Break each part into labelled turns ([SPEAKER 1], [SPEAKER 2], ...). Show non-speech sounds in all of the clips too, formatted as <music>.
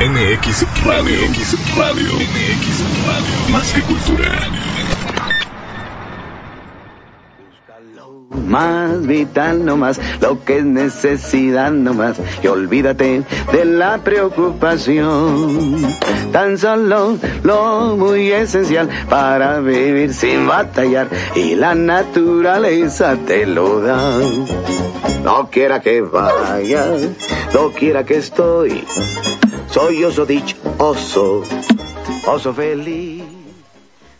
[SPEAKER 1] MX Radio. MX Radio. MX Radio. Más que cultura.
[SPEAKER 2] Más vital no más, lo que es necesidad no más. Y olvídate de la preocupación. Tan solo lo muy esencial para vivir sin batallar. Y la naturaleza te lo da. No quiera que vaya, no quiera que estoy. Soy oso dichoso, oso feliz.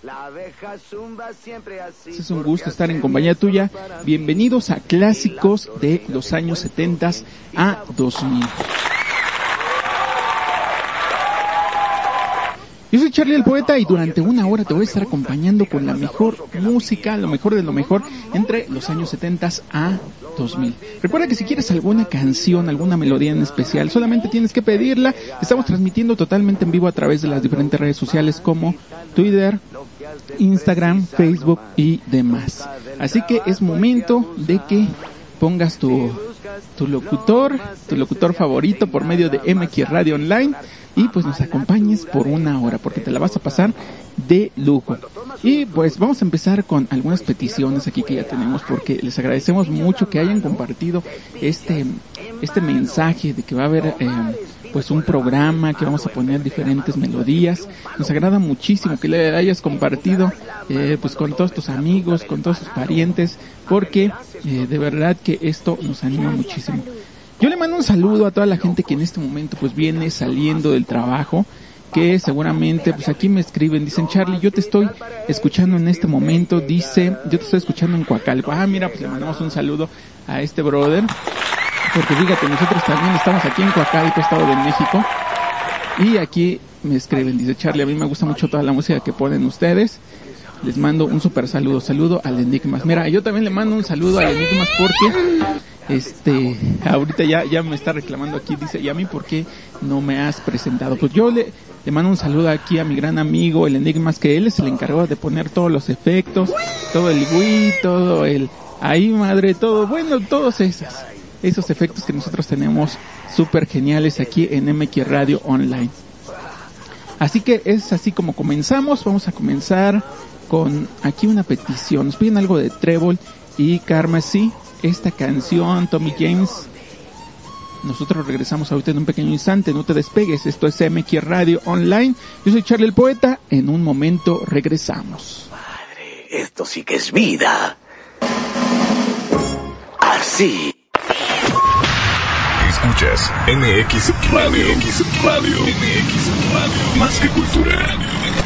[SPEAKER 2] La abeja zumba siempre así.
[SPEAKER 3] Es un gusto estar en compañía tuya. Bienvenidos a clásicos de los años 70 a 2000. Yo soy Charlie el Poeta y durante una hora te voy a estar acompañando con la mejor música, lo mejor de lo mejor entre los años 70 a 2000. Recuerda que si quieres alguna canción, alguna melodía en especial, solamente tienes que pedirla. Estamos transmitiendo totalmente en vivo a través de las diferentes redes sociales como Twitter, Instagram, Facebook y demás. Así que es momento de que pongas tu, tu locutor, tu locutor favorito por medio de MX Radio Online y pues nos acompañes por una hora porque te la vas a pasar de lujo. Y pues vamos a empezar con algunas peticiones aquí que ya tenemos porque les agradecemos mucho que hayan compartido este este mensaje de que va a haber eh, pues un programa que vamos a poner diferentes melodías. Nos agrada muchísimo que le hayas compartido eh, pues con todos tus amigos, con todos tus parientes porque eh, de verdad que esto nos anima muchísimo. Yo le mando un saludo a toda la gente que en este momento pues viene saliendo del trabajo, que seguramente pues aquí me escriben, dicen Charlie, yo te estoy escuchando en este momento, dice, yo te estoy escuchando en Coacalco. Ah, mira, pues le mandamos un saludo a este brother, porque fíjate, nosotros también estamos aquí en Coacalco, Estado de México, y aquí me escriben, dice Charlie, a mí me gusta mucho toda la música que ponen ustedes. Les mando un super saludo, saludo al Enigmas. Mira, yo también le mando un saludo al Enigmas porque este, ahorita ya, ya me está reclamando aquí, dice, ¿y a mí por qué no me has presentado? Pues yo le, le mando un saludo aquí a mi gran amigo, el Enigmas, que él es el encargado de poner todos los efectos, todo el Wii, todo el, ahí madre, todo, bueno, todos esos, esos efectos que nosotros tenemos súper geniales aquí en MX Radio Online. Así que es así como comenzamos, vamos a comenzar con aquí una petición, nos piden algo de Treble y Carmesí, esta canción, Tommy James. Nosotros regresamos ahorita en un pequeño instante, no te despegues, esto es MX Radio Online. Yo soy Charlie el Poeta, en un momento regresamos.
[SPEAKER 2] Padre, esto sí que es vida. Así.
[SPEAKER 1] Escuchas MX Radio. MX Radio. MX Radio. Más que cultura.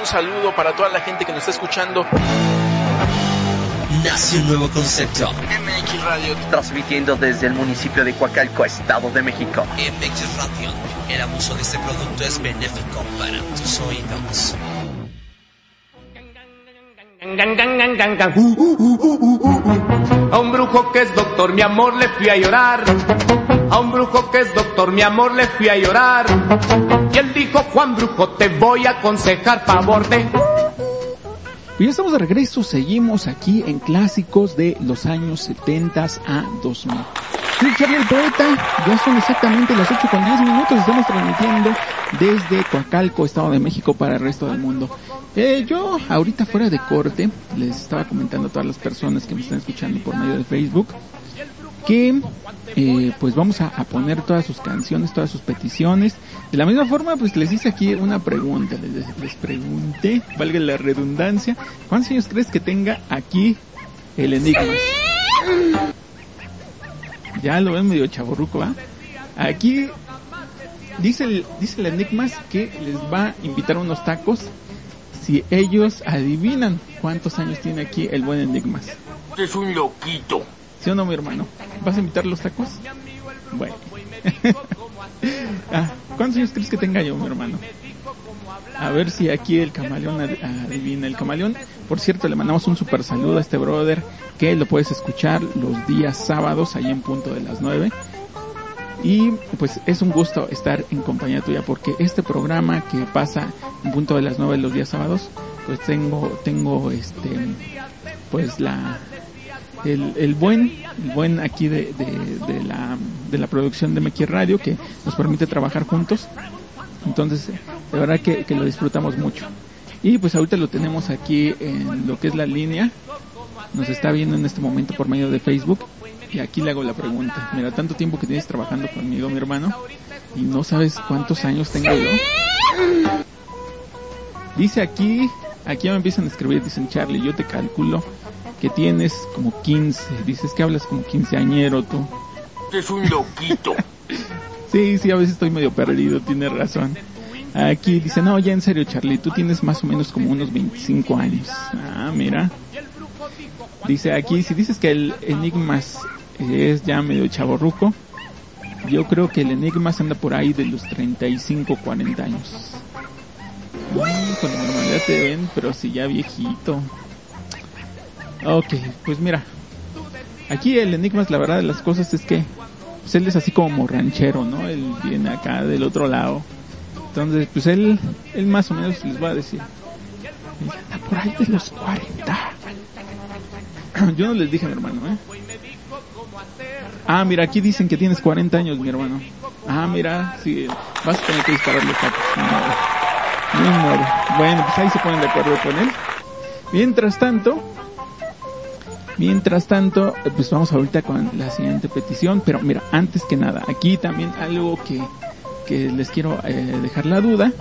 [SPEAKER 3] Un saludo para toda la gente que nos está escuchando.
[SPEAKER 4] Nace un nuevo concepto.
[SPEAKER 3] MX Radio.
[SPEAKER 5] transmitiendo desde el municipio de Coacalco, Estado de México.
[SPEAKER 4] MX Radio. El abuso de este producto es benéfico para tus oídos.
[SPEAKER 6] A un brujo que es doctor, mi amor, le fui a llorar. A un brujo que es doctor, mi amor, le fui a llorar. Y él dijo, Juan Brujo, te voy a aconsejar favor de...
[SPEAKER 3] Y ya estamos de regreso, seguimos aquí en clásicos de los años 70 a 2000. Soy Charlie el Poeta, ya son exactamente las 8 con 10 minutos, estamos transmitiendo desde Coacalco, Estado de México para el resto del mundo. Eh, yo ahorita fuera de corte, les estaba comentando a todas las personas que me están escuchando por medio de Facebook, que eh, pues vamos a, poner todas sus canciones, todas sus peticiones. De la misma forma, pues les hice aquí una pregunta, les, les pregunté, valga la redundancia, ¿cuántos años crees que tenga aquí el Enigma? Ya lo ven medio chaborruco. Aquí dice el, dice el Enigmas que les va a invitar unos tacos si ellos adivinan cuántos años tiene aquí el buen Enigmas.
[SPEAKER 7] es un loquito.
[SPEAKER 3] ¿Sí o no, mi hermano? ¿Vas a invitar los tacos? Bueno. <laughs> Ah, ¿Cuántos años crees que tenga yo, mi hermano? A ver si aquí el camaleón ad- adivina. El camaleón, por cierto, le mandamos un super saludo a este brother que lo puedes escuchar los días sábados, ahí en punto de las 9. Y pues es un gusto estar en compañía tuya porque este programa que pasa en punto de las 9 los días sábados, pues tengo, tengo este, pues la, el, el buen, el buen aquí de, de, la, de la producción de Mequi Radio que nos permite trabajar juntos. Entonces, de verdad que, que lo disfrutamos mucho. Y pues ahorita lo tenemos aquí en lo que es la línea. Nos está viendo en este momento por medio de Facebook. Y aquí le hago la pregunta. Mira, tanto tiempo que tienes trabajando conmigo, mi hermano. Y no sabes cuántos años tengo yo. Dice aquí, aquí me empiezan a escribir, dicen Charlie, yo te calculo que tienes como 15. Dices que hablas como quinceañero tú.
[SPEAKER 7] Es un loquito. <laughs>
[SPEAKER 3] Sí, sí, a veces estoy medio perdido, tienes razón. Aquí dice, no, ya en serio, Charlie, tú tienes más o menos como unos 25 años. Ah, mira. Dice aquí, si dices que el Enigmas es ya medio chaborruco, yo creo que el Enigmas anda por ahí de los 35, 40 años. Mm, con normalidad te ven, pero si ya viejito. Ok, pues mira. Aquí el Enigmas, la verdad de las cosas es que pues él es así como ranchero, ¿no? Él viene acá del otro lado. Entonces, pues él, él más o menos les va a decir. "Él anda por ahí de los 40. <clears throat> Yo no les dije, mi hermano, ¿eh? Ah, mira, aquí dicen que tienes 40 años, mi hermano. Ah, mira, sí, vas a tener que dispararle modo. Bueno, pues ahí se ponen de acuerdo con él. Mientras tanto, mientras tanto, pues vamos ahorita con la siguiente petición. Pero mira, antes que nada, aquí también algo que, que les quiero eh, dejar la duda.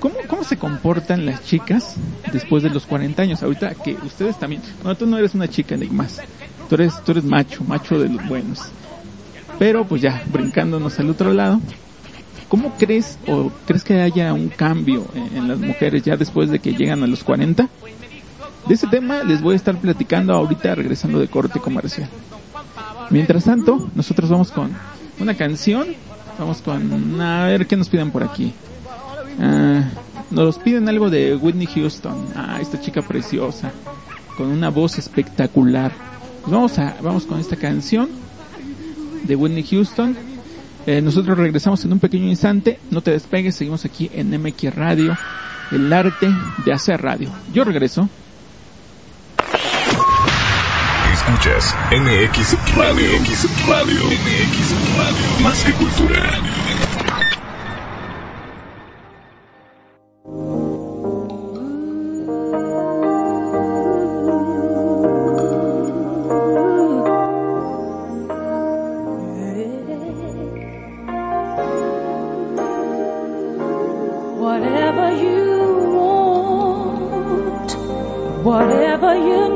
[SPEAKER 3] ¿Cómo, ¿Cómo se comportan las chicas después de los 40 años? Ahorita que ustedes también, no, tú no eres una chica, Enigmas. Tú eres, tú eres macho, macho de los buenos. Pero pues ya, brincándonos al otro lado, ¿cómo crees o crees que haya un cambio en, en las mujeres ya después de que llegan a los 40? De ese tema les voy a estar platicando ahorita regresando de corte comercial. Mientras tanto, nosotros vamos con una canción. Vamos con, a ver qué nos piden por aquí. Ah, nos piden algo de Whitney Houston. Ah, esta chica preciosa. Con una voz espectacular. Pues vamos a, vamos con esta canción de Whitney Houston. Eh, nosotros regresamos en un pequeño instante. No te despegues, seguimos aquí en MX Radio. El arte de hacer radio. Yo regreso.
[SPEAKER 1] Escuchas MX Radio. MX Radio. MX Radio. Más que cultura.
[SPEAKER 8] Whatever you want, whatever you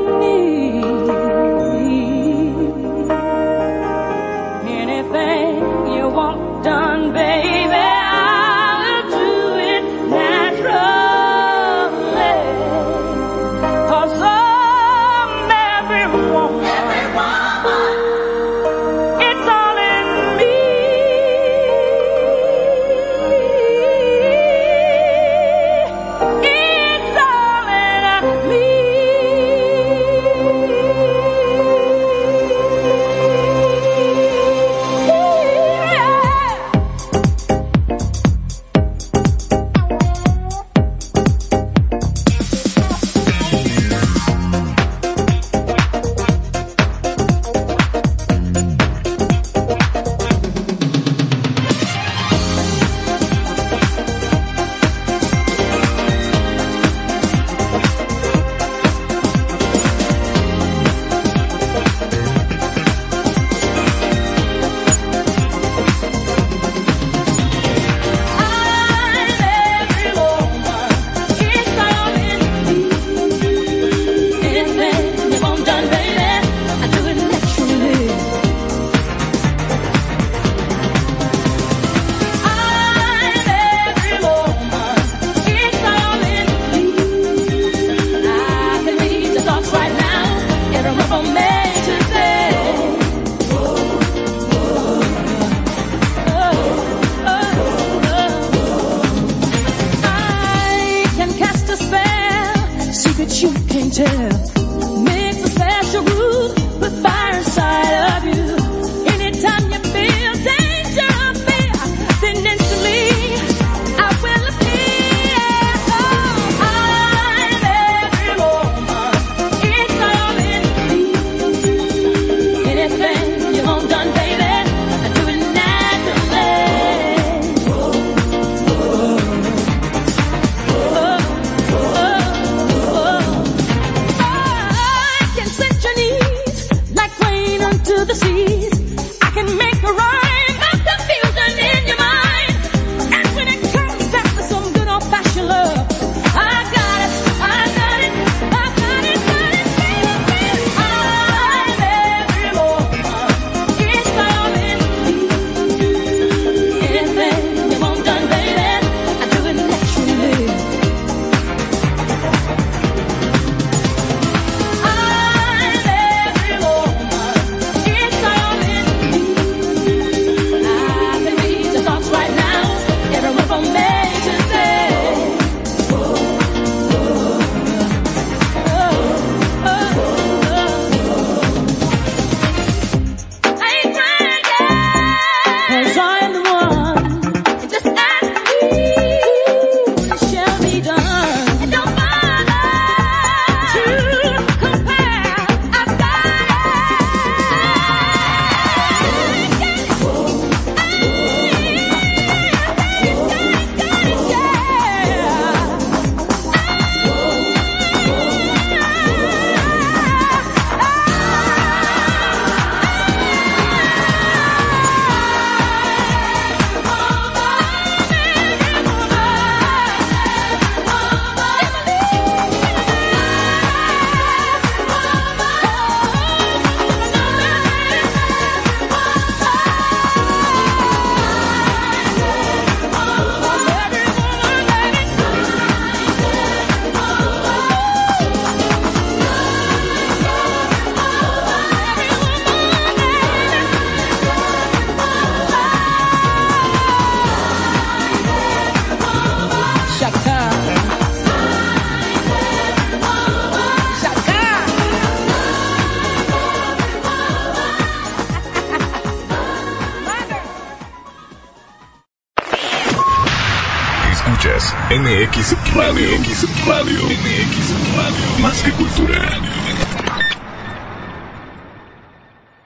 [SPEAKER 1] MX Radio. MX Radio. MX Radio. Más que cultura.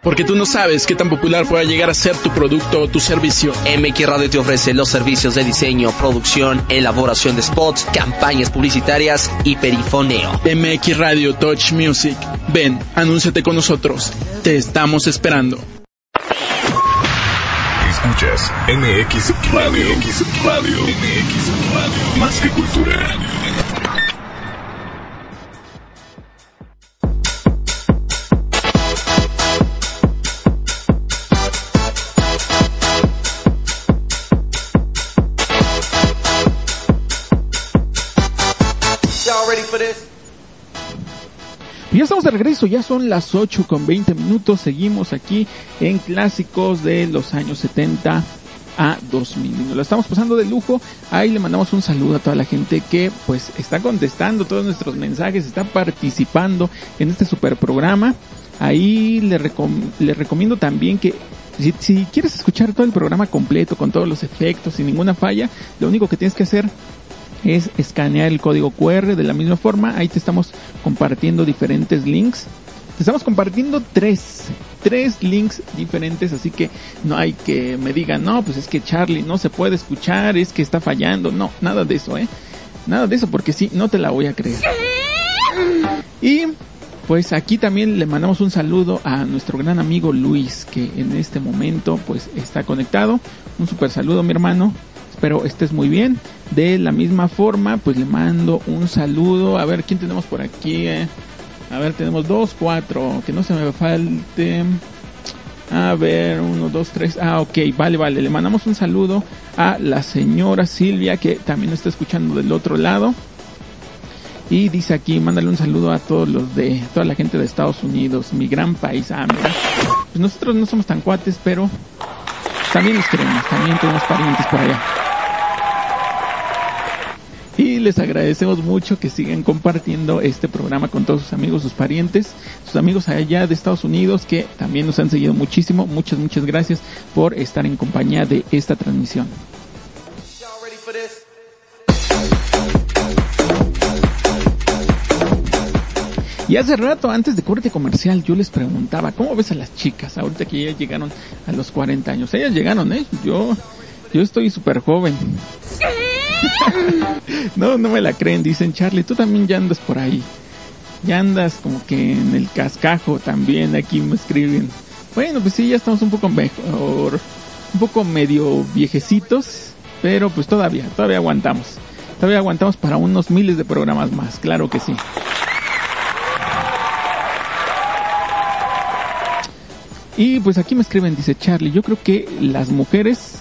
[SPEAKER 9] Porque tú no sabes qué tan popular pueda llegar a ser tu producto o tu servicio.
[SPEAKER 4] MX Radio te ofrece los servicios de diseño, producción, elaboración de spots, campañas publicitarias y perifoneo.
[SPEAKER 9] MX Radio Touch Music. Ven, anúnciate con nosotros. Te estamos esperando.
[SPEAKER 1] Escuchas MX Radio. MX Radio. MX. Más que cultura.
[SPEAKER 3] Y ya estamos de regreso, ya son las 8 con 20 minutos, seguimos aquí en clásicos de los años 70 a 2000. Y nos lo estamos pasando de lujo, ahí le mandamos un saludo a toda la gente que pues está contestando todos nuestros mensajes, está participando en este super programa. Ahí le, le recomiendo también que si quieres escuchar todo el programa completo con todos los efectos sin ninguna falla, lo único que tienes que hacer es escanear el código QR de la misma forma. Ahí te estamos compartiendo diferentes links. Te estamos compartiendo tres, tres links diferentes, así que no hay que me digan, no, pues es que Charlie no se puede escuchar, es que está fallando. No, nada de eso, eh. Nada de eso, porque sí, no te la voy a creer. Y pues aquí también le mandamos un saludo a nuestro gran amigo Luis, que en este momento pues está conectado. Un super saludo, mi hermano. Espero estés muy bien. De la misma forma, pues le mando un saludo. A ver, ¿quién tenemos por aquí? eh? A ver, tenemos dos, cuatro. Que no se me falte. A ver, uno, dos, tres. Ah, ok, vale, vale. Le mandamos un saludo a la señora Silvia, que también está escuchando del otro lado. Y dice aquí, mándale un saludo a todos los de, toda la gente de Estados Unidos, mi gran país. Ah, mira. Pues nosotros no somos tan cuates, pero también los queremos, también tenemos parientes por allá. Les agradecemos mucho que sigan compartiendo este programa con todos sus amigos, sus parientes, sus amigos allá de Estados Unidos que también nos han seguido muchísimo. Muchas, muchas gracias por estar en compañía de esta transmisión. Y hace rato, antes de corte comercial, yo les preguntaba, ¿cómo ves a las chicas ahorita que ya llegaron a los 40 años? Ellas llegaron, ¿eh? Yo, yo estoy súper joven. <laughs> no, no me la creen, dicen Charlie, tú también ya andas por ahí. Ya andas como que en el cascajo también, aquí me escriben. Bueno, pues sí, ya estamos un poco mejor, un poco medio viejecitos, pero pues todavía, todavía aguantamos. Todavía aguantamos para unos miles de programas más, claro que sí. Y pues aquí me escriben, dice Charlie, yo creo que las mujeres,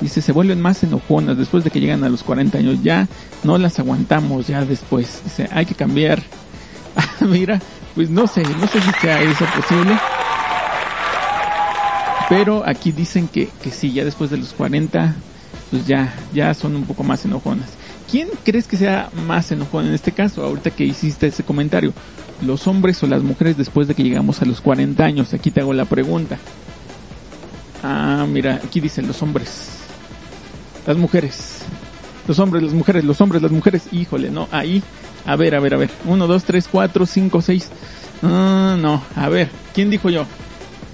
[SPEAKER 3] dice, se vuelven más enojonas después de que llegan a los 40 años, ya no las aguantamos ya después, dice, hay que cambiar. <laughs> Ah, Mira, pues no sé, no sé si sea eso posible. Pero aquí dicen que, que sí, ya después de los 40, pues ya, ya son un poco más enojonas. ¿Quién crees que sea más enojón en este caso, ahorita que hiciste ese comentario? ¿Los hombres o las mujeres después de que llegamos a los 40 años? Aquí te hago la pregunta. Ah, mira, aquí dicen los hombres. Las mujeres. Los hombres, las mujeres, los hombres, las mujeres. Híjole, no, ahí. A ver, a ver, a ver. Uno, dos, tres, cuatro, cinco, seis. Ah, no, a ver, ¿quién dijo yo?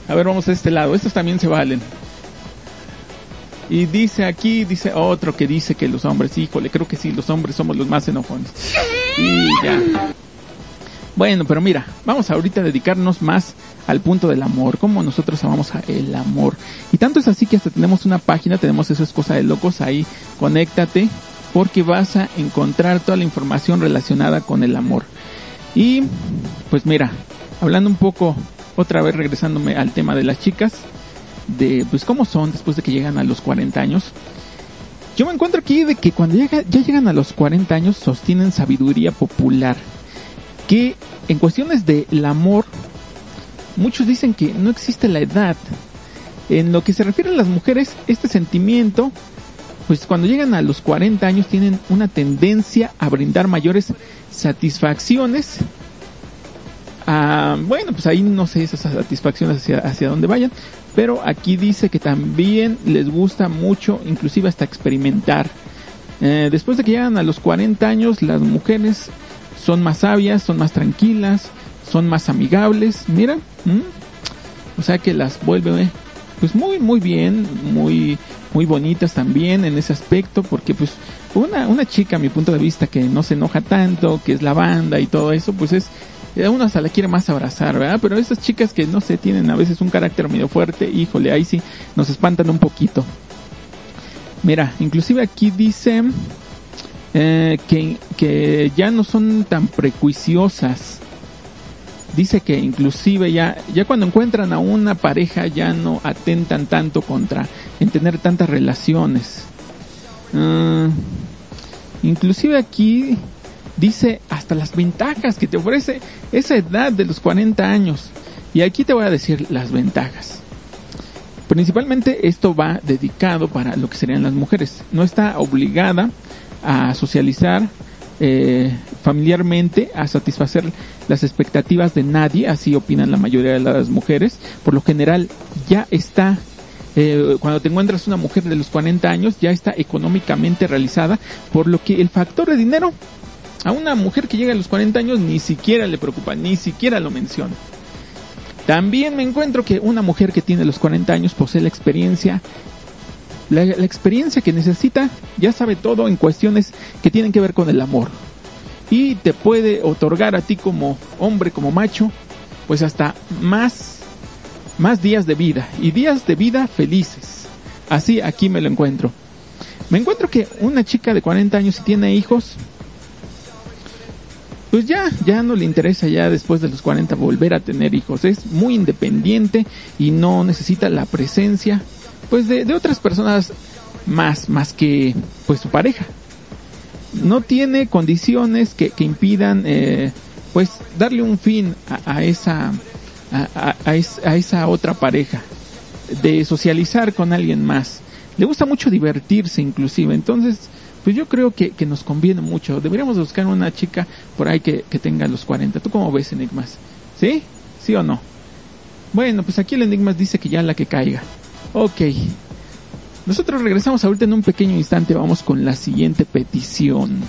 [SPEAKER 3] A ver, vamos a este lado. Estos también se valen. Y dice aquí, dice otro que dice que los hombres, híjole, creo que sí, los hombres somos los más enojones. Y ya. Bueno, pero mira, vamos ahorita a dedicarnos más al punto del amor, cómo nosotros amamos el amor. Y tanto es así que hasta tenemos una página, tenemos eso es cosa de locos ahí, conéctate, porque vas a encontrar toda la información relacionada con el amor. Y pues mira, hablando un poco, otra vez regresándome al tema de las chicas, de pues cómo son después de que llegan a los 40 años. Yo me encuentro aquí de que cuando ya llegan a los 40 años sostienen sabiduría popular. Que en cuestiones del amor, muchos dicen que no existe la edad. En lo que se refiere a las mujeres, este sentimiento, pues cuando llegan a los 40 años tienen una tendencia a brindar mayores satisfacciones. Ah, bueno, pues ahí no sé esas satisfacciones hacia, hacia dónde vayan, pero aquí dice que también les gusta mucho, inclusive hasta experimentar. Eh, después de que llegan a los 40 años, las mujeres son más sabias, son más tranquilas, son más amigables. Mira, o sea que las vuelve pues muy muy bien, muy muy bonitas también en ese aspecto, porque pues una una chica a mi punto de vista que no se enoja tanto, que es la banda y todo eso, pues es eh, uno hasta la quiere más abrazar, ¿verdad? Pero esas chicas que no sé, tienen a veces un carácter medio fuerte, híjole, ahí sí nos espantan un poquito. Mira, inclusive aquí dice eh, que, que ya no son tan prejuiciosas. Dice que inclusive ya, ya cuando encuentran a una pareja ya no atentan tanto contra en tener tantas relaciones. Ah, inclusive aquí dice hasta las ventajas que te ofrece esa edad de los 40 años. Y aquí te voy a decir las ventajas. Principalmente esto va dedicado para lo que serían las mujeres. No está obligada a socializar eh, familiarmente, a satisfacer las expectativas de nadie, así opinan la mayoría de las mujeres. Por lo general ya está, eh, cuando te encuentras una mujer de los 40 años, ya está económicamente realizada, por lo que el factor de dinero a una mujer que llega a los 40 años ni siquiera le preocupa, ni siquiera lo menciona. También me encuentro que una mujer que tiene los 40 años posee la experiencia, la, la experiencia que necesita, ya sabe todo en cuestiones que tienen que ver con el amor. Y te puede otorgar a ti como hombre, como macho, pues hasta más, más días de vida. Y días de vida felices. Así aquí me lo encuentro. Me encuentro que una chica de 40 años si tiene hijos, pues ya, ya no le interesa ya después de los 40 volver a tener hijos. Es muy independiente y no necesita la presencia, pues de, otras personas más, más que, pues su pareja. No tiene condiciones que, que impidan, eh, pues darle un fin a, esa, a, a- a esa otra pareja, de socializar con alguien más. Le gusta mucho divertirse inclusive, entonces, pues yo creo que, que nos conviene mucho. Deberíamos buscar una chica por ahí que, que tenga los 40. ¿Tú cómo ves, Enigmas? ¿Sí? ¿Sí o no? Bueno, pues aquí el Enigmas dice que ya la que caiga. Ok. Nosotros regresamos ahorita en un pequeño instante. Vamos con la siguiente petición.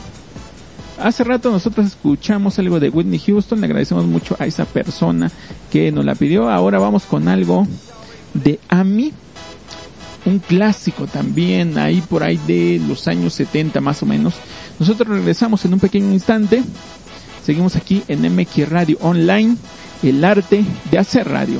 [SPEAKER 3] Hace rato nosotros escuchamos algo de Whitney Houston. Le agradecemos mucho a esa persona que nos la pidió. Ahora vamos con algo de Ami un clásico también, ahí por ahí de los años 70 más o menos. Nosotros regresamos en un pequeño instante. Seguimos aquí en MX Radio Online, el arte de hacer radio.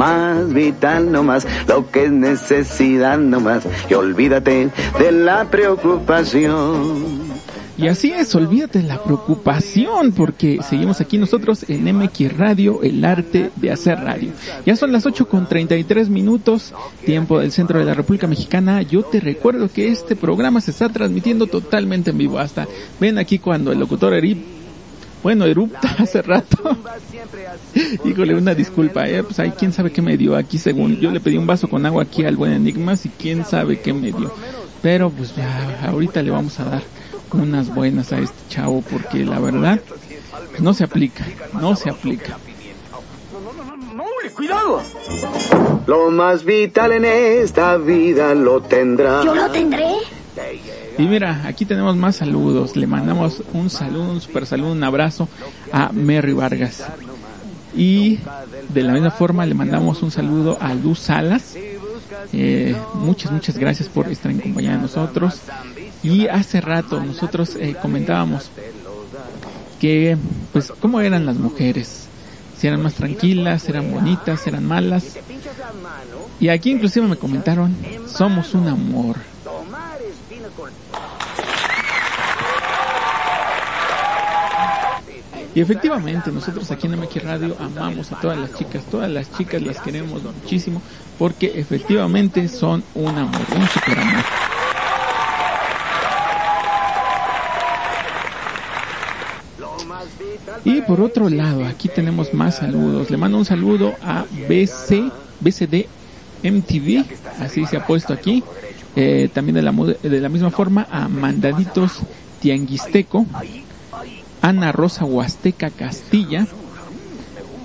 [SPEAKER 2] Más vital no más, lo que es necesidad no más. Y olvídate de la preocupación.
[SPEAKER 3] Y así es, olvídate de la preocupación, porque seguimos aquí nosotros en MX Radio, el arte de hacer radio. Ya son las 8 con 33 minutos, tiempo del centro de la República Mexicana. Yo te recuerdo que este programa se está transmitiendo totalmente en vivo. Hasta ven aquí cuando el locutor Erip, bueno, erupta <laughs> hace rato. Híjole, una disculpa, eh, pues ahí quién sabe qué me dio aquí según. Yo le pedí un vaso con agua aquí al buen Enigmas y quién sabe qué me dio. Pero pues ya, ahorita le vamos a dar unas buenas a este chavo porque la verdad no se aplica, no se aplica.
[SPEAKER 2] ¡Cuidado! Lo más vital en esta vida lo tendrá.
[SPEAKER 8] Yo lo tendré.
[SPEAKER 3] Y mira, aquí tenemos más saludos. Le mandamos un saludo, un super saludo, un abrazo a Mary Vargas. Y de la misma forma le mandamos un saludo a Luz Salas. Eh, muchas, muchas gracias por estar en compañía de nosotros. Y hace rato nosotros eh, comentábamos que, pues, cómo eran las mujeres. Si eran más tranquilas, eran bonitas, eran malas. Y aquí inclusive me comentaron, somos un amor. Y efectivamente, nosotros aquí en MX Radio amamos a todas las chicas, todas las chicas las queremos muchísimo, porque efectivamente son un amor, un super amor. Y por otro lado, aquí tenemos más saludos. Le mando un saludo a BC, BCD MTV, así se ha puesto aquí. Eh, también de la, de la misma forma a Mandaditos Tianguisteco, Ana Rosa Huasteca Castilla,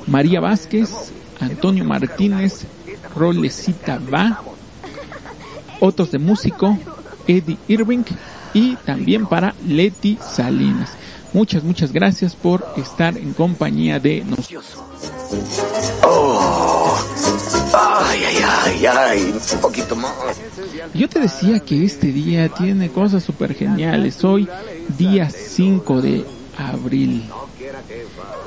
[SPEAKER 3] María Vázquez, Antonio Martínez, Rolecita Va, Otros de Músico, Eddie Irving y también para Leti Salinas. Muchas, muchas gracias por estar en compañía de nosotros.
[SPEAKER 2] Oh. Ay, ay, ay, ay, un poquito más.
[SPEAKER 3] Yo te decía que este día tiene cosas súper geniales. Hoy, día 5 de abril.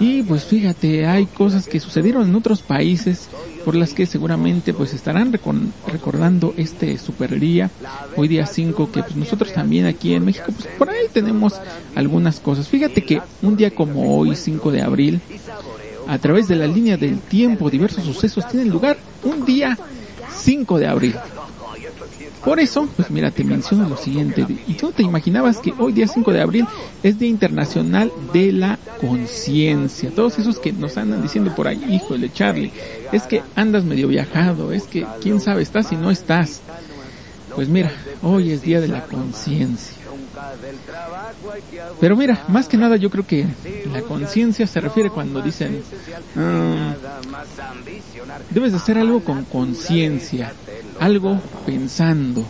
[SPEAKER 3] Y pues fíjate, hay cosas que sucedieron en otros países por las que seguramente pues estarán recordando este super día, hoy día 5, que pues nosotros también aquí en México pues por ahí tenemos algunas cosas. Fíjate que un día como hoy, 5 de abril, a través de la línea del tiempo, diversos sucesos tienen lugar un día 5 de abril. Por eso, pues mira, te menciono lo siguiente. ¿Y tú te imaginabas que hoy día 5 de abril es Día Internacional de la Conciencia? Todos esos que nos andan diciendo por ahí, híjole Charlie, es que andas medio viajado, es que quién sabe estás y no estás. Pues mira, hoy es Día de la Conciencia. Pero mira, más que nada yo creo que la conciencia se refiere cuando dicen, "Ah, debes de hacer algo con conciencia, algo pensando,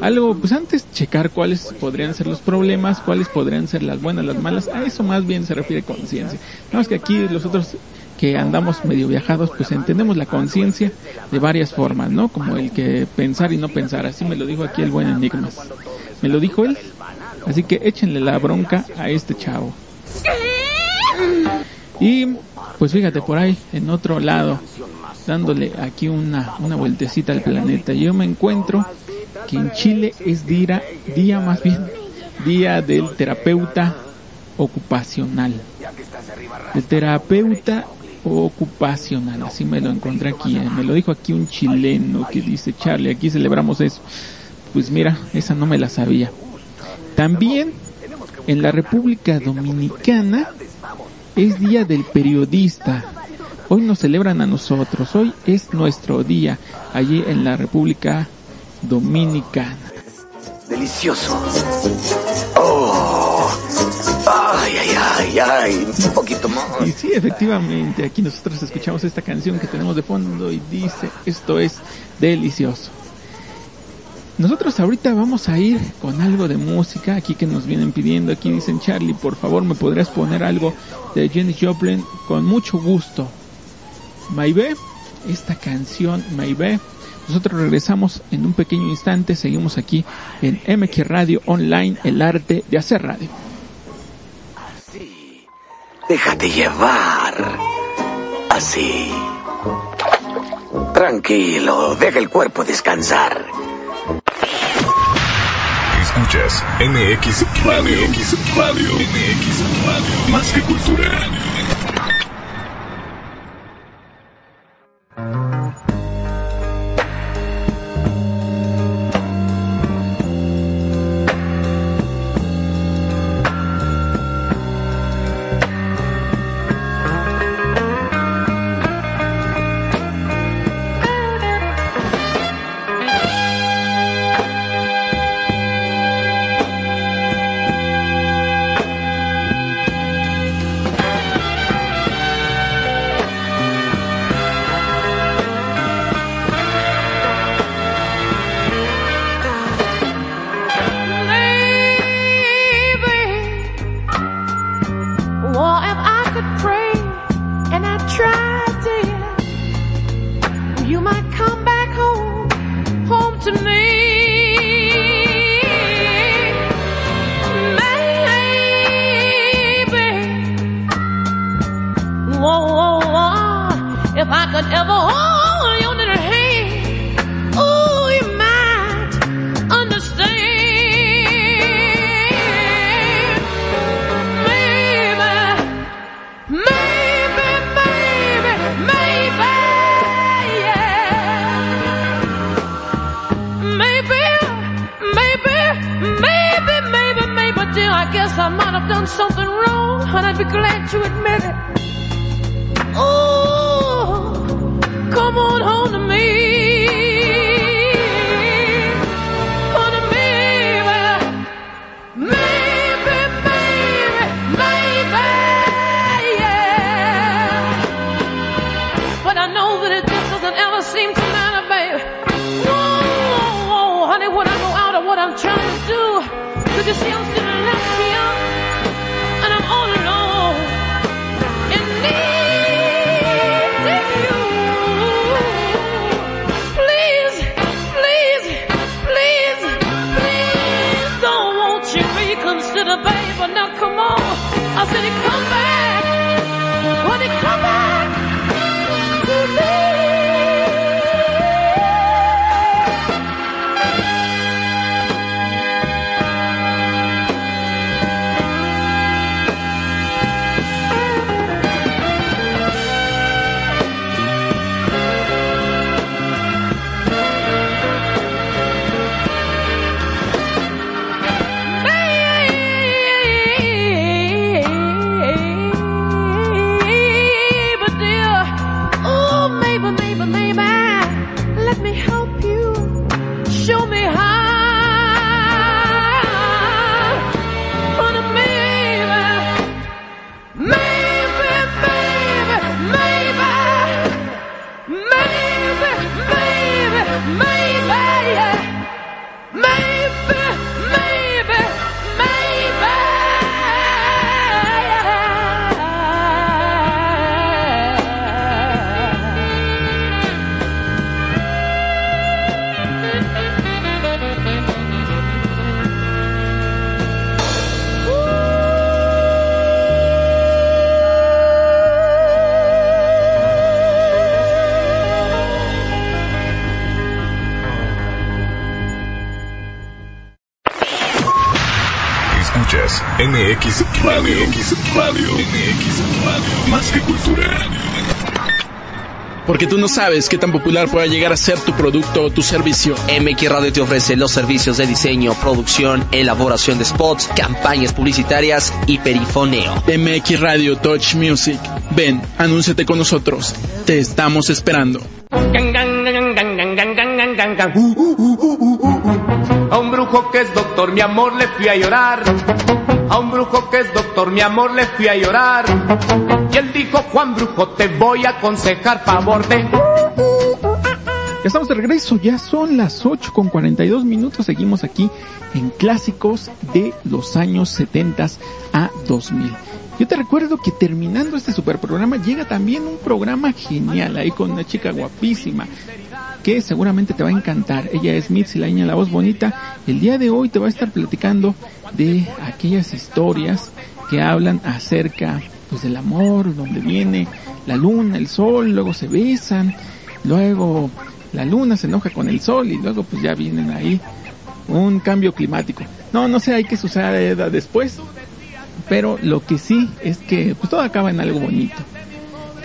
[SPEAKER 3] algo, pues antes checar cuáles podrían ser los problemas, cuáles podrían ser las buenas, las malas, a eso más bien se refiere conciencia. No es que aquí los otros que andamos medio viajados, pues entendemos la conciencia de varias formas, ¿no? Como el que pensar y no pensar, así me lo dijo aquí el buen Enigmas. Me lo dijo él, así que échenle la bronca a este chavo. Y pues fíjate por ahí, en otro lado, dándole aquí una, una vueltecita al planeta, yo me encuentro que en Chile es día, día más bien, día del terapeuta ocupacional. El terapeuta ocupacional. Así me lo encontré aquí. eh. Me lo dijo aquí un chileno que dice, Charlie, aquí celebramos eso. Pues mira, esa no me la sabía. También en la República Dominicana es Día del Periodista. Hoy nos celebran a nosotros. Hoy es nuestro día allí en la República Dominicana.
[SPEAKER 2] Delicioso. Oh. Ay, ay, ay, ay. Un poquito más.
[SPEAKER 3] Y sí, efectivamente, aquí nosotros escuchamos esta canción que tenemos de fondo y dice, esto es delicioso. Nosotros ahorita vamos a ir con algo de música, aquí que nos vienen pidiendo, aquí dicen Charlie, por favor me podrías poner algo de Jenny Joplin con mucho gusto. Maybe, esta canción Maybe. Nosotros regresamos en un pequeño instante, seguimos aquí en MX Radio Online, el arte de hacer radio.
[SPEAKER 2] Déjate llevar. Así. Tranquilo, deja el cuerpo descansar.
[SPEAKER 1] Escuchas MX Radio. MX Radio. Más que cultura. Radio. MX Radio. MX Radio. Más que cultura.
[SPEAKER 3] porque tú no sabes qué tan popular pueda llegar a ser tu producto o tu servicio.
[SPEAKER 4] MX Radio te ofrece los servicios de diseño, producción, elaboración de spots, campañas publicitarias y perifoneo.
[SPEAKER 3] MX Radio Touch Music. Ven, anúnciate con nosotros. Te estamos esperando.
[SPEAKER 6] A un brujo que es mi amor, le fui a llorar. A un brujo que es doctor, mi amor, le fui a llorar. Y él dijo, Juan Brujo, te voy a aconsejar favor de...
[SPEAKER 3] Ya estamos de regreso, ya son las 8 con 42 minutos. Seguimos aquí en clásicos de los años 70 a 2000. Yo te recuerdo que terminando este super programa llega también un programa genial ahí con una chica guapísima que seguramente te va a encantar. Ella es Mitzi, la niña la voz bonita. El día de hoy te va a estar platicando de aquellas historias que hablan acerca pues del amor, donde viene la luna, el sol, luego se besan, luego la luna se enoja con el sol y luego pues ya vienen ahí un cambio climático. No, no sé, hay que suceda después, pero lo que sí es que pues todo acaba en algo bonito.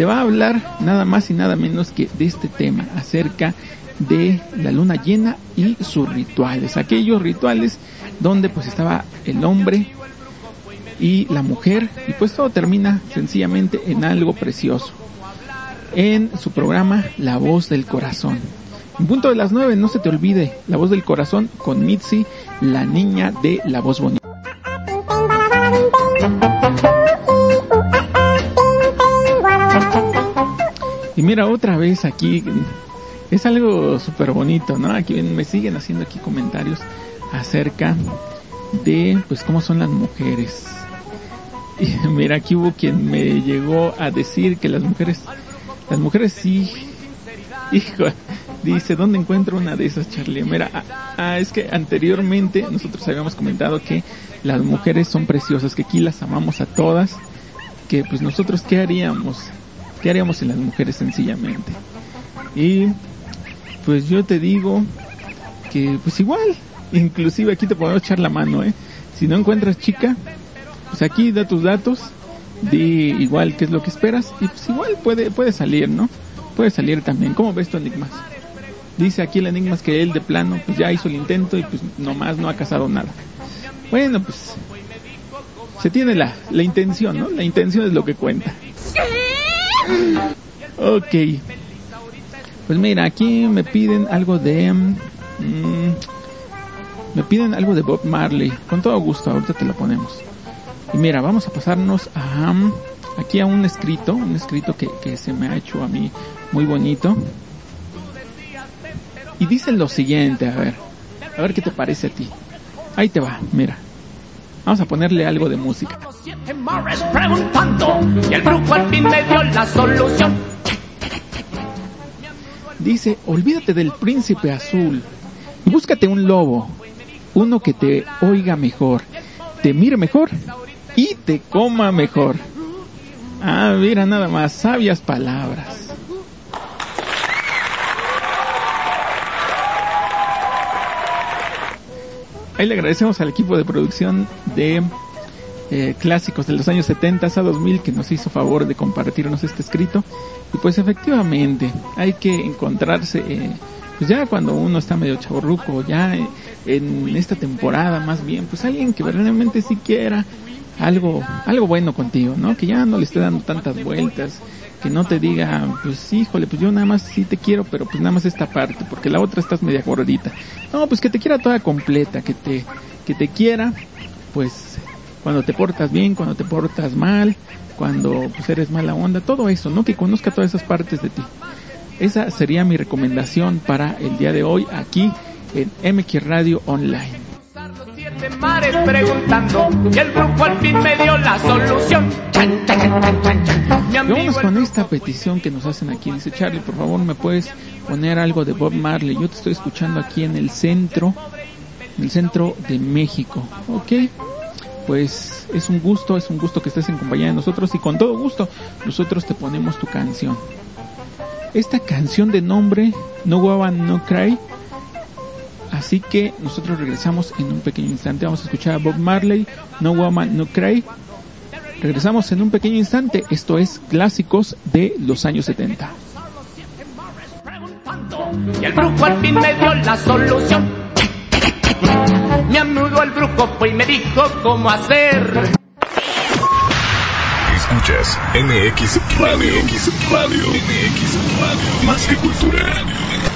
[SPEAKER 3] Te va a hablar nada más y nada menos que de este tema, acerca de la luna llena y sus rituales, aquellos rituales donde pues estaba el hombre y la mujer y pues todo termina sencillamente en algo precioso. En su programa La voz del corazón. En punto de las nueve, no se te olvide, La voz del corazón con Mitzi, la niña de la voz bonita. Mira, otra vez aquí, es algo súper bonito, ¿no? Aquí me siguen haciendo aquí comentarios acerca de, pues, cómo son las mujeres. Y <laughs> mira, aquí hubo quien me llegó a decir que las mujeres, las mujeres sí, <laughs> hijo, dice, ¿dónde encuentro una de esas, Charlie? Mira, ah, ah, es que anteriormente nosotros habíamos comentado que las mujeres son preciosas, que aquí las amamos a todas, que pues nosotros, ¿qué haríamos? ¿Qué haríamos en las mujeres sencillamente? Y pues yo te digo que pues igual, inclusive aquí te podemos echar la mano, ¿eh? Si no encuentras chica, pues aquí da tus datos, di igual qué es lo que esperas y pues igual puede, puede salir, ¿no? Puede salir también. ¿Cómo ves tu enigmas? Dice aquí el enigmas que él de plano pues ya hizo el intento y pues nomás no ha casado nada. Bueno, pues se tiene la, la intención, ¿no? La intención es lo que cuenta. Ok. Pues mira, aquí me piden algo de... mm, me piden algo de Bob Marley. Con todo gusto, ahorita te lo ponemos. Y mira, vamos a pasarnos a... mm, aquí a un escrito, un escrito que, que se me ha hecho a mí muy bonito. Y dice lo siguiente, a ver. A ver qué te parece a ti. Ahí te va, mira. Vamos a ponerle algo de música.
[SPEAKER 6] Siete mares preguntando y el brujo al fin me dio la solución.
[SPEAKER 3] Dice, olvídate del príncipe azul y búscate un lobo, uno que te oiga mejor, te mire mejor y te coma mejor. Ah, mira nada más, sabias palabras. Ahí le agradecemos al equipo de producción de eh, clásicos de los años 70 a 2000 que nos hizo favor de compartirnos este escrito. Y pues efectivamente, hay que encontrarse, eh, pues ya cuando uno está medio chaborruco, ya eh, en esta temporada más bien, pues alguien que verdaderamente sí quiera algo, algo bueno contigo, ¿no? Que ya no le esté dando tantas vueltas, que no te diga, pues híjole, pues yo nada más sí te quiero, pero pues nada más esta parte, porque la otra estás media gordita. No, pues que te quiera toda completa, que te, que te quiera, pues cuando te portas bien, cuando te portas mal, cuando pues eres mala onda, todo eso, ¿no? Que conozca todas esas partes de ti. Esa sería mi recomendación para el día de hoy aquí en MX Radio Online.
[SPEAKER 6] Mares preguntando y el brujo al fin me dio la solución. Chan, chan, chan, amigo el
[SPEAKER 3] con esta petición que nos hacen aquí. Dice Charlie, por favor, ¿me puedes poner algo de Bob Marley? Yo te estoy escuchando aquí en el centro, en el centro de México. Ok, pues es un gusto, es un gusto que estés en compañía de nosotros y con todo gusto nosotros te ponemos tu canción. Esta canción de nombre No Woman No Cry. Así que nosotros regresamos en un pequeño instante. Vamos a escuchar a Bob Marley, No Woman No Cry. Regresamos en un pequeño instante. Esto es clásicos de los años 70.
[SPEAKER 6] Y el brujo al fin me dio la solución. Me anudó el brujo fue y me dijo cómo hacer.
[SPEAKER 10] Escuchas MX Radio. MX Radio. MX Radio. Más que cultura.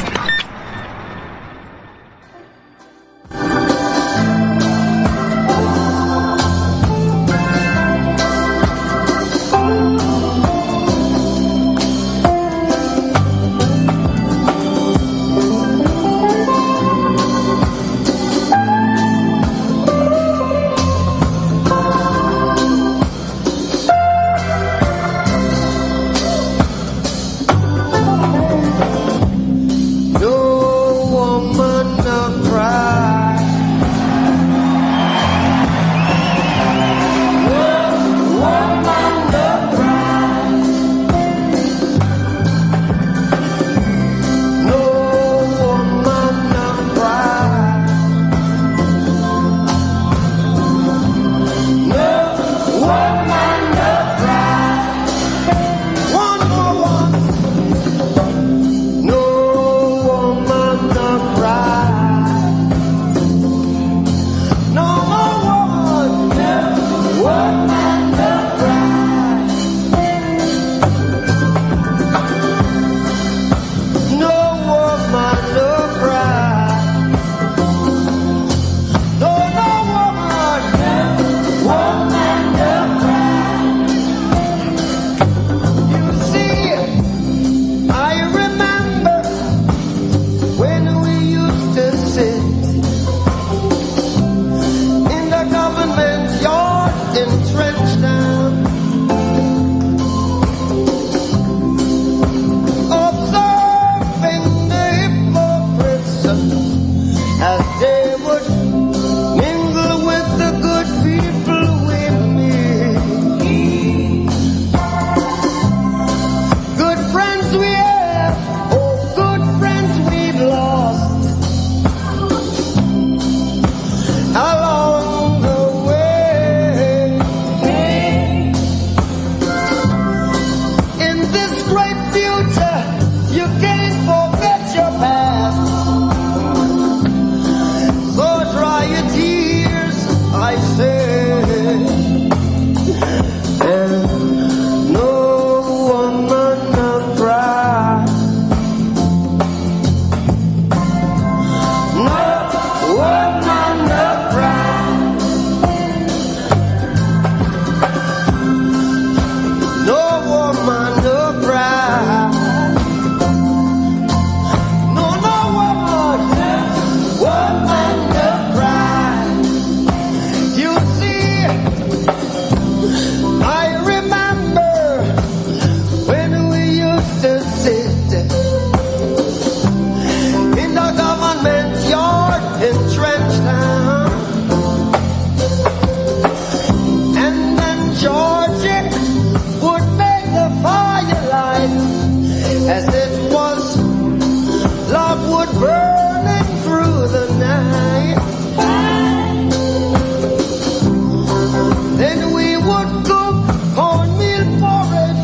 [SPEAKER 11] Cook cornmeal porridge,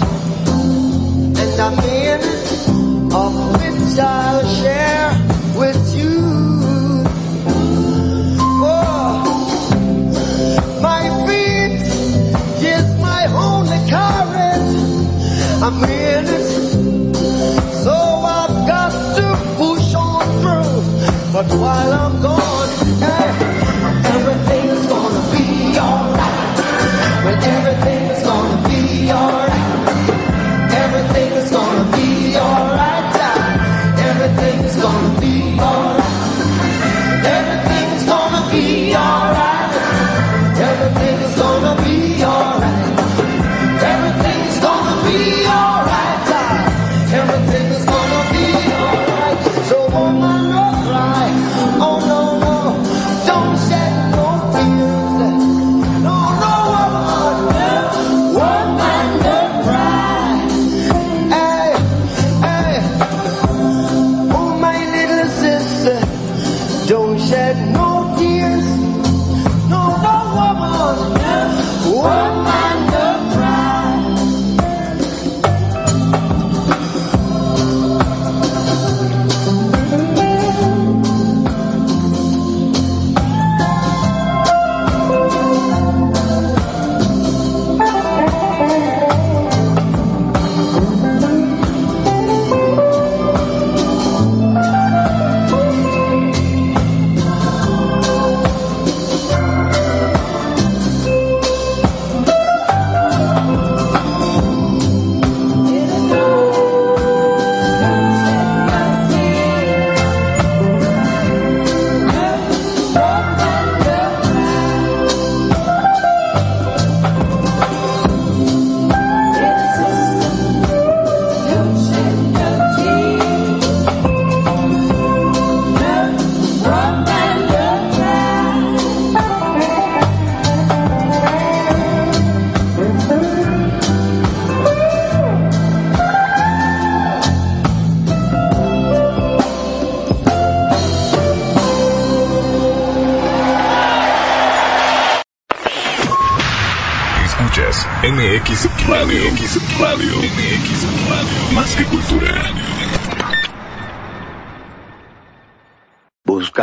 [SPEAKER 11] and a of which I'll share with you. Oh, my feet is my only so I've got to push on through. But while I'm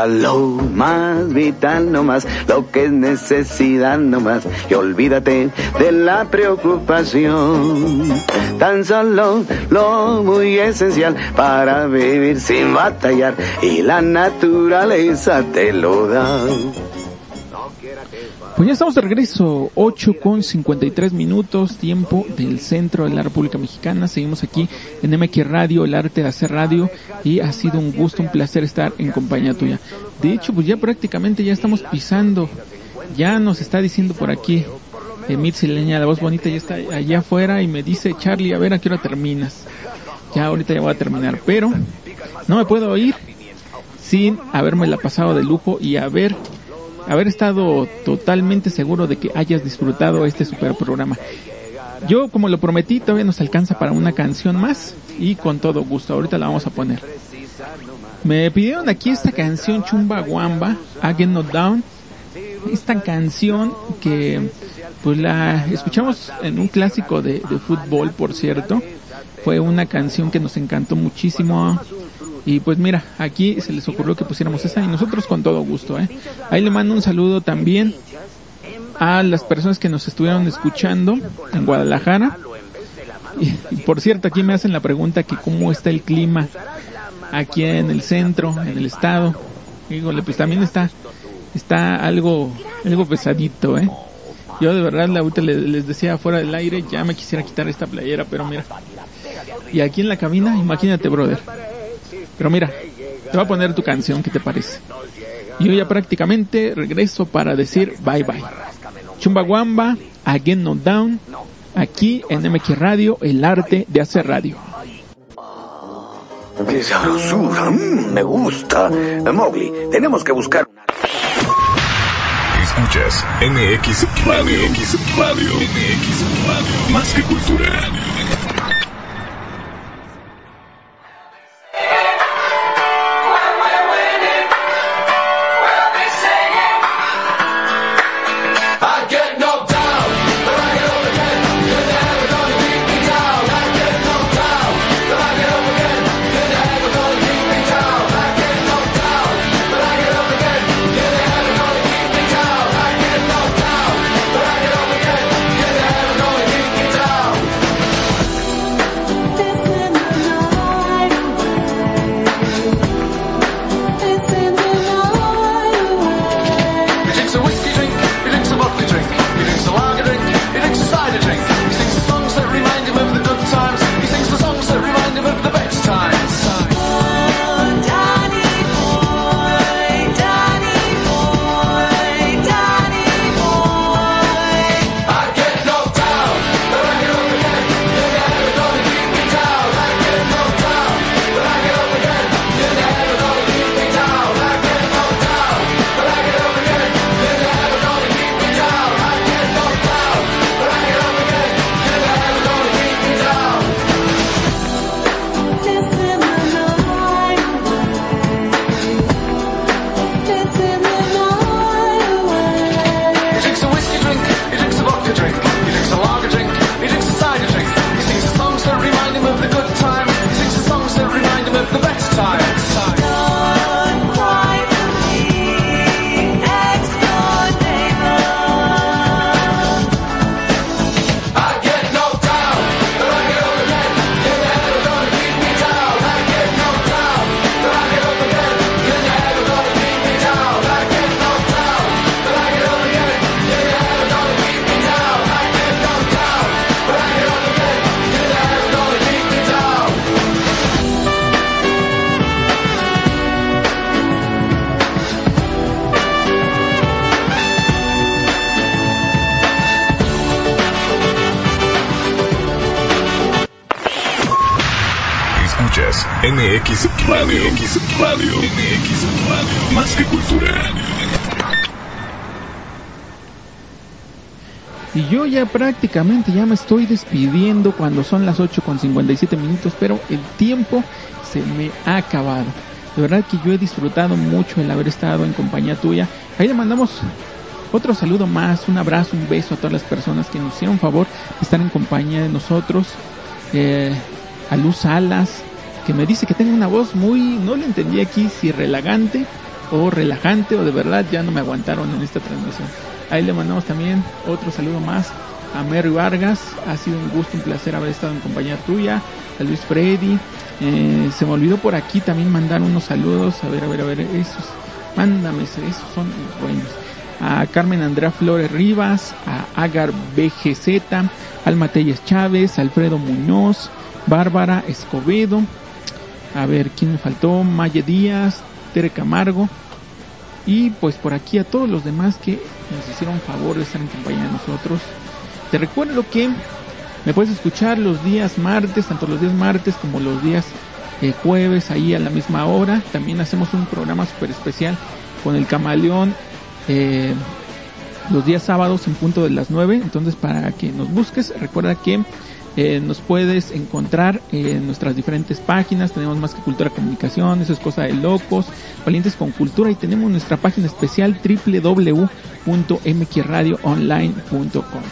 [SPEAKER 2] lo más vital nomás, lo que es necesidad nomás, y olvídate de la preocupación. Tan solo lo muy esencial para vivir sin batallar, y la naturaleza te lo da.
[SPEAKER 3] Pues ya estamos de regreso, 8 con 53 minutos, tiempo del centro de la República Mexicana. Seguimos aquí en MX Radio, el arte de hacer radio, y ha sido un gusto, un placer estar en compañía tuya. De hecho, pues ya prácticamente ya estamos pisando, ya nos está diciendo por aquí, Emil Sileña, la voz bonita ya está allá afuera y me dice, Charlie, a ver a qué hora terminas. Ya ahorita ya voy a terminar, pero no me puedo ir sin haberme la pasado de lujo y haber haber estado totalmente seguro de que hayas disfrutado este super programa. Yo, como lo prometí, todavía nos alcanza para una canción más y con todo gusto. Ahorita la vamos a poner. Me pidieron aquí esta canción Chumba Guamba, Again Not Down. Esta canción que pues la escuchamos en un clásico de, de fútbol, por cierto. Fue una canción que nos encantó muchísimo y pues mira, aquí se les ocurrió que pusiéramos esa y nosotros con todo gusto, ¿eh? Ahí le mando un saludo también a las personas que nos estuvieron escuchando en Guadalajara. Y, por cierto, aquí me hacen la pregunta que cómo está el clima aquí en el centro, en el estado. Híjole, pues también está, está algo, algo pesadito, ¿eh? Yo de verdad, la ahorita les, les decía fuera del aire, ya me quisiera quitar esta playera, pero mira. Y aquí en la cabina, imagínate, brother. Pero mira, te voy a poner tu canción, ¿qué te parece? Yo ya prácticamente regreso para decir bye bye. Chumbawamba, Again Not Down, aquí en MX Radio, el arte de hacer radio.
[SPEAKER 12] ¡Qué sabrosura! Mm, me gusta. Mowgli, tenemos que buscar una...
[SPEAKER 1] Escuchas MX Radio. MX Radio. MX Radio. Más que cultura.
[SPEAKER 3] Yo ya prácticamente ya me estoy despidiendo cuando son las 8 con 57 minutos, pero el tiempo se me ha acabado. De verdad que yo he disfrutado mucho el haber estado en compañía tuya. Ahí le mandamos Otro saludo más, un abrazo, un beso a todas las personas que nos hicieron favor de estar en compañía de nosotros. Eh, a Luz Alas, que me dice que tengo una voz muy, no le entendí aquí si relagante o relajante o de verdad ya no me aguantaron en esta transmisión. Ahí le mandamos también otro saludo más a Mary Vargas. Ha sido un gusto, un placer haber estado en compañía tuya. A Luis Freddy. Eh, se me olvidó por aquí también mandar unos saludos. A ver, a ver, a ver. Esos, mándame, esos son buenos. A Carmen Andrea Flores Rivas. A Agar BGZ. Alma Telles Chávez. Alfredo Muñoz. Bárbara Escobedo. A ver, ¿quién me faltó? Maya Díaz. Tere Camargo. Y pues por aquí a todos los demás que nos hicieron favor de estar en compañía de nosotros. Te recuerdo que me puedes escuchar los días martes, tanto los días martes como los días eh, jueves, ahí a la misma hora. También hacemos un programa súper especial con el camaleón eh, los días sábados en punto de las 9. Entonces para que nos busques, recuerda que eh, nos puedes encontrar en nuestras diferentes páginas. Tenemos más que cultura comunicación, eso es cosa de locos, valientes con cultura y tenemos nuestra página especial www.mxradioonline.com.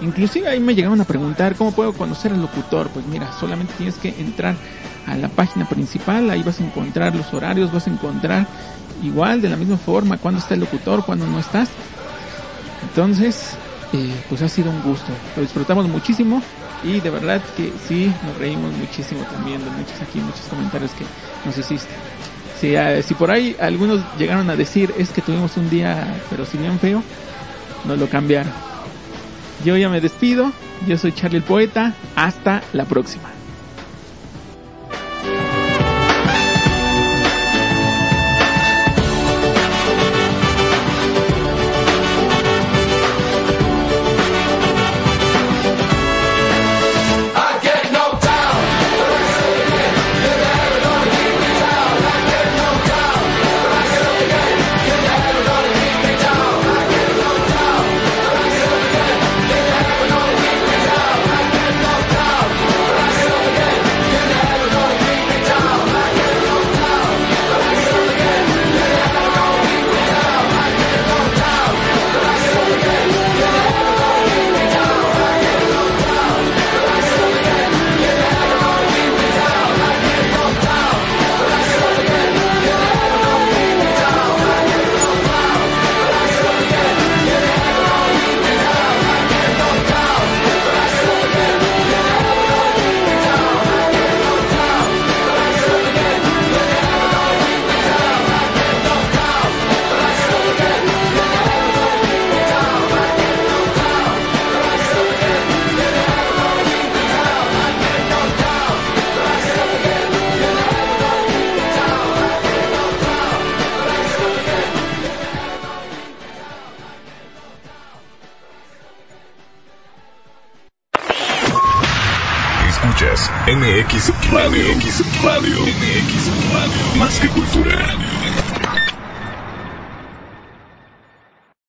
[SPEAKER 3] Inclusive ahí me llegaron a preguntar cómo puedo conocer al locutor. Pues mira, solamente tienes que entrar a la página principal, ahí vas a encontrar los horarios, vas a encontrar igual de la misma forma cuándo está el locutor, cuándo no estás. Entonces, eh, pues ha sido un gusto. Lo disfrutamos muchísimo y de verdad que sí, nos reímos muchísimo también de muchos aquí, muchos comentarios que nos hiciste. Si, eh, si por ahí algunos llegaron a decir es que tuvimos un día, pero si bien feo, nos lo cambiaron. Yo ya me despido, yo soy Charlie el Poeta, hasta la próxima.